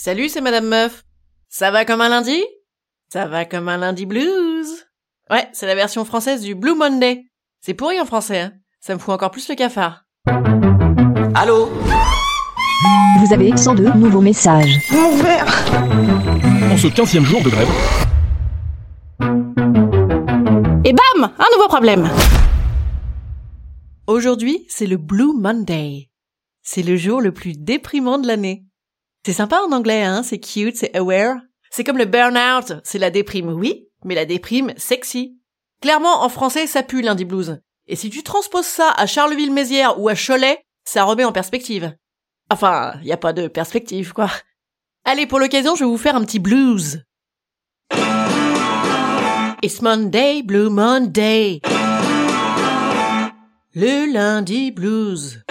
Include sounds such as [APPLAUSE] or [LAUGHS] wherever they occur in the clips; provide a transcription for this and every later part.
Salut, c'est Madame Meuf. Ça va comme un lundi? Ça va comme un lundi blues. Ouais, c'est la version française du Blue Monday. C'est pourri en français, hein Ça me fout encore plus le cafard. Allô? Vous avez 102 nouveaux messages. En ce 15 jour de grève, Et bam Un nouveau problème Aujourd'hui, c'est le Blue Monday. C'est le jour le plus déprimant de l'année. C'est sympa en anglais, hein, c'est cute, c'est aware. C'est comme le burn-out, c'est la déprime, oui, mais la déprime sexy. Clairement, en français, ça pue lundi blues. Et si tu transposes ça à Charleville-Mézières ou à Cholet, ça remet en perspective. Enfin, y a pas de perspective, quoi. Allez, pour l'occasion, je vais vous faire un petit blues. It's Monday, Blue Monday. Le lundi blues.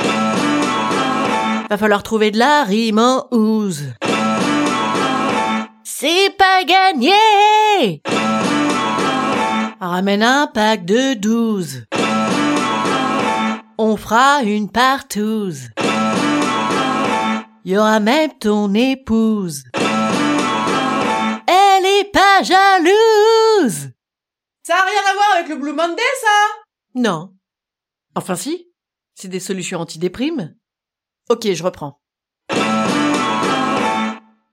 Va falloir trouver de la rime en ooze. C'est pas gagné Ramène un pack de douze. On fera une partouze. Y aura même ton épouse. Elle est pas jalouse Ça a rien à voir avec le Blue Monday, ça? Non. Enfin si, c'est des solutions anti-déprime. Ok, je reprends.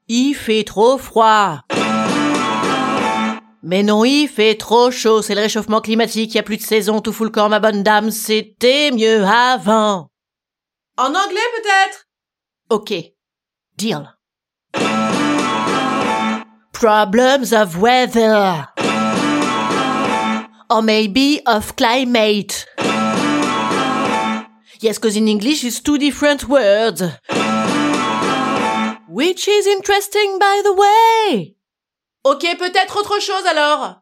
Il fait trop froid. Mais non, il fait trop chaud, c'est le réchauffement climatique, y a plus de saison, tout fout le corps, ma bonne dame, c'était mieux avant. En anglais peut-être? Ok. Deal. Problems of weather. Or maybe of climate. Yes, cause in English it's two different words. Which is interesting by the way. Ok, peut-être autre chose alors.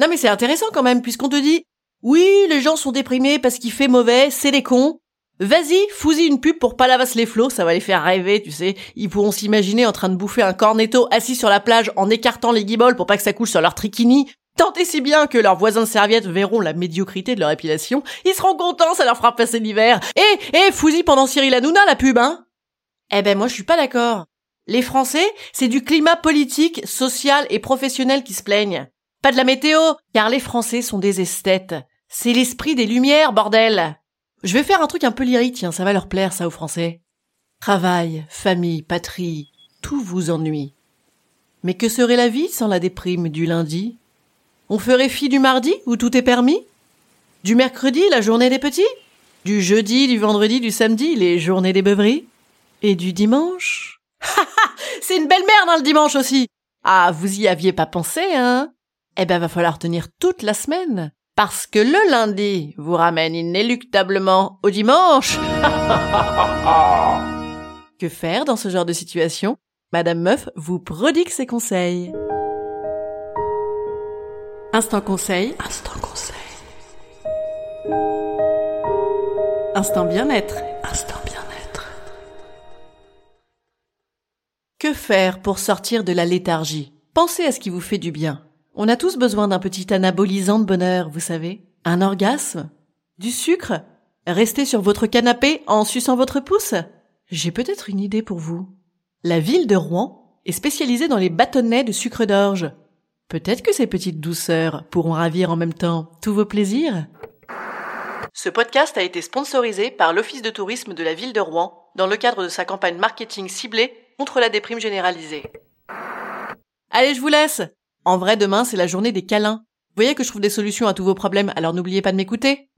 Non mais c'est intéressant quand même, puisqu'on te dit, oui, les gens sont déprimés parce qu'il fait mauvais, c'est des cons. Vas-y, fous-y une pub pour Palavas les flots, ça va les faire rêver, tu sais. Ils pourront s'imaginer en train de bouffer un cornetto assis sur la plage en écartant les guibolles pour pas que ça couche sur leur trikini. Tant et si bien que leurs voisins de serviette verront la médiocrité de leur épilation, ils seront contents, ça leur fera passer l'hiver. Eh, eh, fous-y pendant Cyril Hanouna la pub, hein? Eh ben moi je suis pas d'accord. Les Français, c'est du climat politique, social et professionnel qui se plaignent. Pas de la météo, car les Français sont des esthètes. C'est l'esprit des Lumières, bordel Je vais faire un truc un peu lyrique, tiens, ça va leur plaire, ça, aux Français. Travail, famille, patrie, tout vous ennuie. Mais que serait la vie sans la déprime du lundi? On ferait fi du mardi, où tout est permis? Du mercredi, la journée des petits? Du jeudi, du vendredi, du samedi, les journées des beuveries? Et du dimanche? [LAUGHS] C'est une belle merde, hein, le dimanche aussi! Ah, vous y aviez pas pensé, hein? Eh ben, va falloir tenir toute la semaine. Parce que le lundi vous ramène inéluctablement au dimanche. [LAUGHS] que faire dans ce genre de situation? Madame Meuf vous prodigue ses conseils. Instant conseil. Instant conseil. Instant bien-être. Instant bien-être. Que faire pour sortir de la léthargie? Pensez à ce qui vous fait du bien. On a tous besoin d'un petit anabolisant de bonheur, vous savez. Un orgasme? Du sucre? Rester sur votre canapé en suçant votre pouce? J'ai peut-être une idée pour vous. La ville de Rouen est spécialisée dans les bâtonnets de sucre d'orge. Peut-être que ces petites douceurs pourront ravir en même temps tous vos plaisirs. Ce podcast a été sponsorisé par l'Office de tourisme de la ville de Rouen dans le cadre de sa campagne marketing ciblée contre la déprime généralisée. Allez, je vous laisse. En vrai, demain, c'est la journée des câlins. Vous voyez que je trouve des solutions à tous vos problèmes, alors n'oubliez pas de m'écouter.